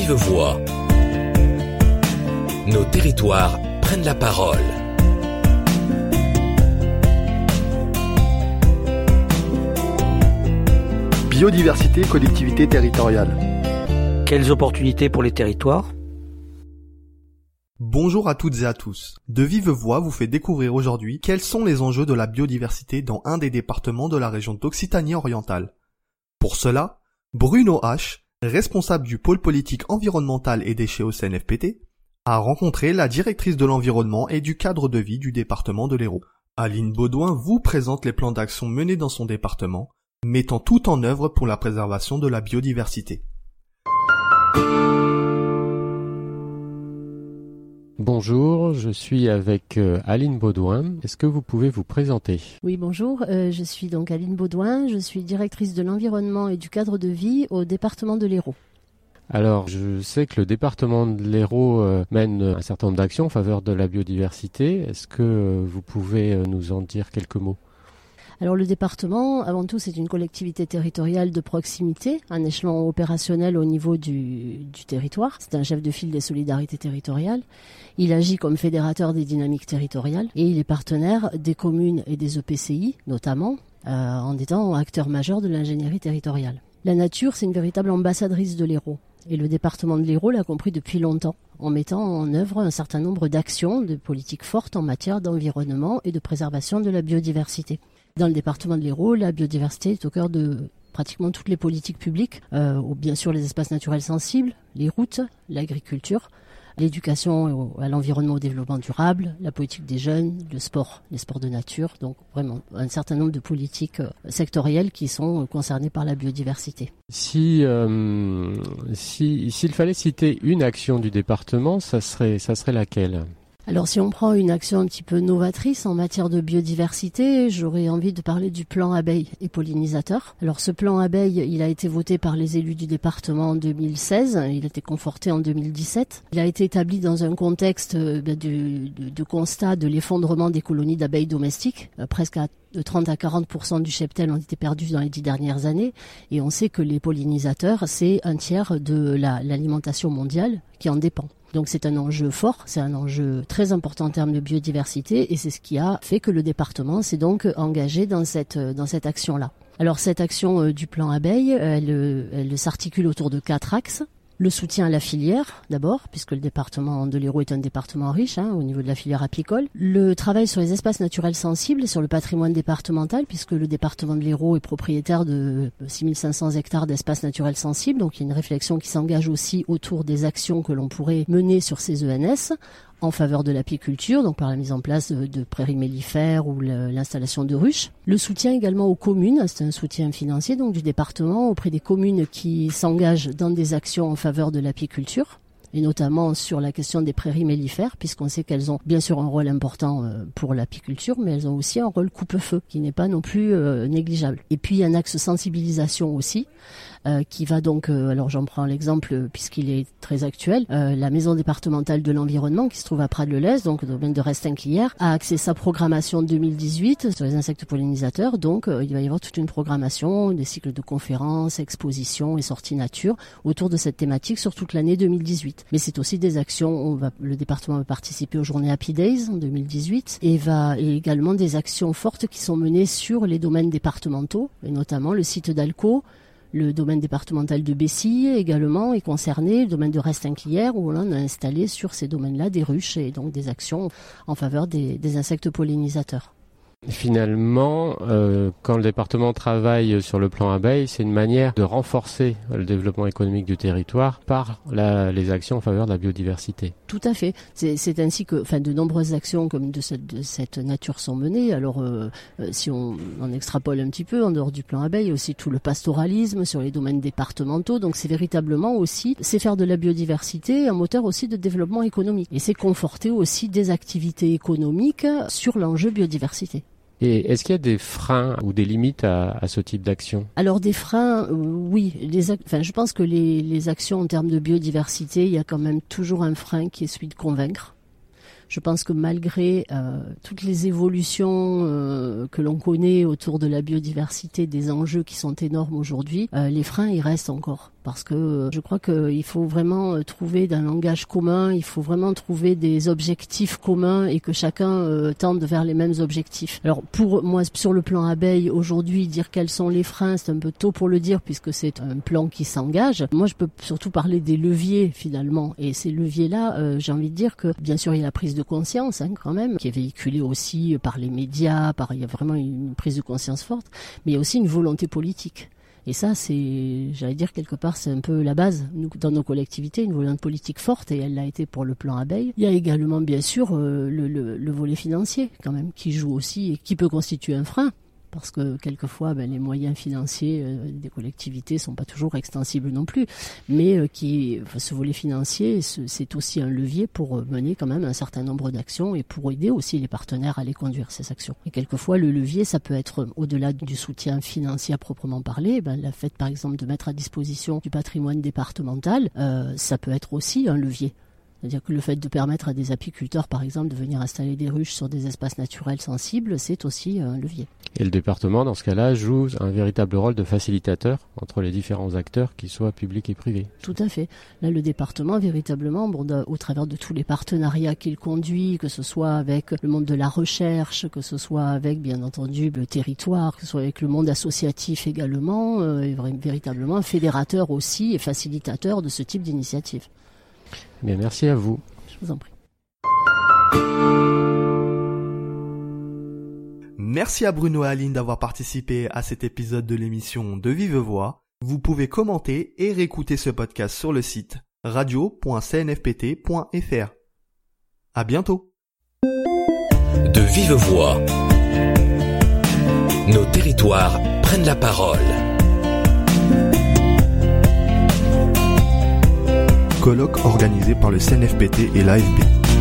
vive voix. Nos territoires prennent la parole. Biodiversité, collectivité territoriale. Quelles opportunités pour les territoires? Bonjour à toutes et à tous. De vive voix vous fait découvrir aujourd'hui quels sont les enjeux de la biodiversité dans un des départements de la région d'Occitanie orientale. Pour cela, Bruno H., responsable du pôle politique environnemental et déchets au CNFPT, a rencontré la directrice de l'environnement et du cadre de vie du département de l'Hérault. Aline Baudouin vous présente les plans d'action menés dans son département, mettant tout en œuvre pour la préservation de la biodiversité. Bonjour, je suis avec euh, Aline Baudouin. Est-ce que vous pouvez vous présenter? Oui, bonjour. Euh, je suis donc Aline Baudouin. Je suis directrice de l'environnement et du cadre de vie au département de l'Hérault. Alors, je sais que le département de l'Hérault euh, mène un certain nombre d'actions en faveur de la biodiversité. Est-ce que vous pouvez nous en dire quelques mots? Alors le département, avant tout, c'est une collectivité territoriale de proximité, un échelon opérationnel au niveau du, territoire. C'est un chef de file des solidarités territoriales. Il agit comme fédérateur des dynamiques territoriales et il est partenaire des communes et des EPCI, notamment, euh, en étant acteur majeur de l'ingénierie territoriale. La nature, c'est une véritable ambassadrice de l'Hérault. Et le département de l'Hérault l'a compris depuis longtemps, en mettant en œuvre un certain nombre d'actions, de politiques fortes en matière d'environnement et de préservation de la biodiversité. Dans le département de l'Hérault, la biodiversité est au cœur de pratiquement toutes les politiques publiques, euh, bien sûr les espaces naturels sensibles, les routes, l'agriculture, l'éducation à l'environnement au développement durable, la politique des jeunes, le sport, les sports de nature, donc vraiment un certain nombre de politiques euh, sectorielles qui sont concernées par la biodiversité. Si euh, s'il fallait citer une action du département, ça serait ça serait laquelle? Alors si on prend une action un petit peu novatrice en matière de biodiversité, j'aurais envie de parler du plan abeille et pollinisateur. Alors ce plan abeille, il a été voté par les élus du département en 2016, il a été conforté en 2017. Il a été établi dans un contexte euh, ben, de, constat de l'effondrement des colonies d'abeilles domestiques, euh, presque de 30 à 40% du cheptel ont été perdus dans les dix dernières années. Et on sait que les pollinisateurs, c'est un tiers de l'alimentation mondiale qui en dépend. Donc c'est un enjeu fort, c'est un enjeu très important en termes de biodiversité et c'est ce qui a fait que le département s'est donc engagé dans cette, dans cette action-là. Alors cette action euh, du plan abeille, elle, elle s'articule autour de quatre axes le soutien à la filière, d'abord, puisque le département de l'Hérault est un département riche hein, au niveau de la filière apicole. Le travail sur les espaces naturels sensibles, sur le patrimoine départemental, puisque le département de l'Hérault est propriétaire de 6500 hectares d'espaces naturels sensibles. Donc il y a une réflexion qui s'engage aussi autour des actions que l'on pourrait mener sur ces ENS en faveur de l'apiculture, donc par la mise en place de, prairies mellifères ou l'installation de ruches. Le soutien également aux communes, c'est un soutien financier donc du département auprès des communes qui s'engagent dans des actions en faveur de l'apiculture et notamment sur la question des prairies mellifères, puisqu'on sait qu'elles ont bien sûr un rôle important euh, pour l'apiculture, mais elles ont aussi un rôle coupe-feu, qui n'est pas non plus euh, négligeable. Et puis un axe sensibilisation aussi, euh, qui va donc, alors j'en prends l'exemple puisqu'il est très actuel, la maison départementale de l'environnement qui se trouve à Prades-le-Lez, donc domaine de Restinquillère, a axé sa programmation 2018 sur les insectes pollinisateurs. Donc il va y avoir toute une programmation, des cycles de conférences, expositions et sorties nature autour de cette thématique sur toute l'année 2018. Mais c'est aussi des actions, on va, le département va participer aux journées Happy Days en 2018 et va également des actions fortes qui sont menées sur les domaines départementaux et notamment le site d'Alco, le domaine départemental de Bessy également est concerné, le domaine de Restinquilière où on a installé sur ces domaines-là des ruches et donc des actions en faveur des insectes pollinisateurs. Finalement, euh, quand le département travaille sur le plan abeille, c'est une manière de renforcer le développement économique du territoire par les actions en faveur de la biodiversité. Tout à fait. C'est ainsi que, enfin, de nombreuses actions comme de cette, nature sont menées. Alors, euh, euh, si on en extrapole un petit peu en dehors du plan abeille, aussi tout le pastoralisme sur les domaines départementaux. Donc, c'est véritablement aussi, c'est faire de la biodiversité un moteur aussi de développement économique. Et c'est conforter aussi des activités économiques sur l'enjeu biodiversité. Et est-ce qu'il y a des freins ou des limites à, ce type d'action? Alors des freins, euh, oui. Enfin, je pense que les, les actions en termes de biodiversité, il y a quand même toujours un frein qui est celui de convaincre. Je pense que malgré euh, toutes les évolutions euh, que l'on connaît autour de la biodiversité, des enjeux qui sont énormes aujourd'hui, les freins, ils restent encore. parce que euh, je crois qu'il faut vraiment euh, trouver d'un langage commun, il faut vraiment trouver des objectifs communs et que chacun euh, tente vers les mêmes objectifs. Alors pour moi, sur le plan abeille, aujourd'hui, dire quels sont les freins, c'est un peu tôt pour le dire puisque c'est un plan qui s'engage. Moi, je peux surtout parler des leviers finalement, et ces leviers-là, j'ai envie de dire que bien sûr, il y a la prise de conscience hein, quand même, qui est véhiculée aussi par les médias, par il y a vraiment une prise de conscience forte, mais il y a aussi une volonté politique. Et ça, c'est, j'allais dire quelque part, c'est un peu la base dans nos collectivités, une volonté politique forte, et elle l'a été pour le plan abeille. Il y a également, bien sûr, euh, le volet financier, quand même, qui joue aussi et qui peut constituer un frein parce que quelquefois ben, les moyens financiers euh, des collectivités sont pas toujours extensibles non plus, mais euh, qui ce volet financier c'est aussi un levier pour euh, mener quand même un certain nombre d'actions et pour aider aussi les partenaires à les conduire ces actions. Et quelquefois le levier ça peut être au-delà du soutien financier à proprement parler, ben, la fait par exemple de mettre à disposition du patrimoine départemental, ça peut être aussi un levier. C'est-à-dire que le fait de permettre à des apiculteurs, par exemple, de venir installer des ruches sur des espaces naturels sensibles, c'est aussi un levier. Et le département, dans ce cas-là, joue un véritable rôle de facilitateur entre les différents acteurs, qu'ils soient publics et privés. Tout à fait. Là, le département, véritablement, bon, au travers de tous les partenariats qu'il conduit, que ce soit avec le monde de la recherche, que ce soit avec, bien entendu, le territoire, que ce soit avec le monde associatif également, euh, est véritablement un fédérateur aussi et facilitateur de ce type d'initiative. Mais merci à vous. Je vous en prie. Merci à Bruno et Aline d'avoir participé à cet épisode de l'émission de Vive Voix. Vous pouvez commenter et réécouter ce podcast sur le site radio.cnfpt.fr. À bientôt. De Vive Voix. Nos territoires prennent la parole. Colloque organisé par le CNFPT et l'AFB.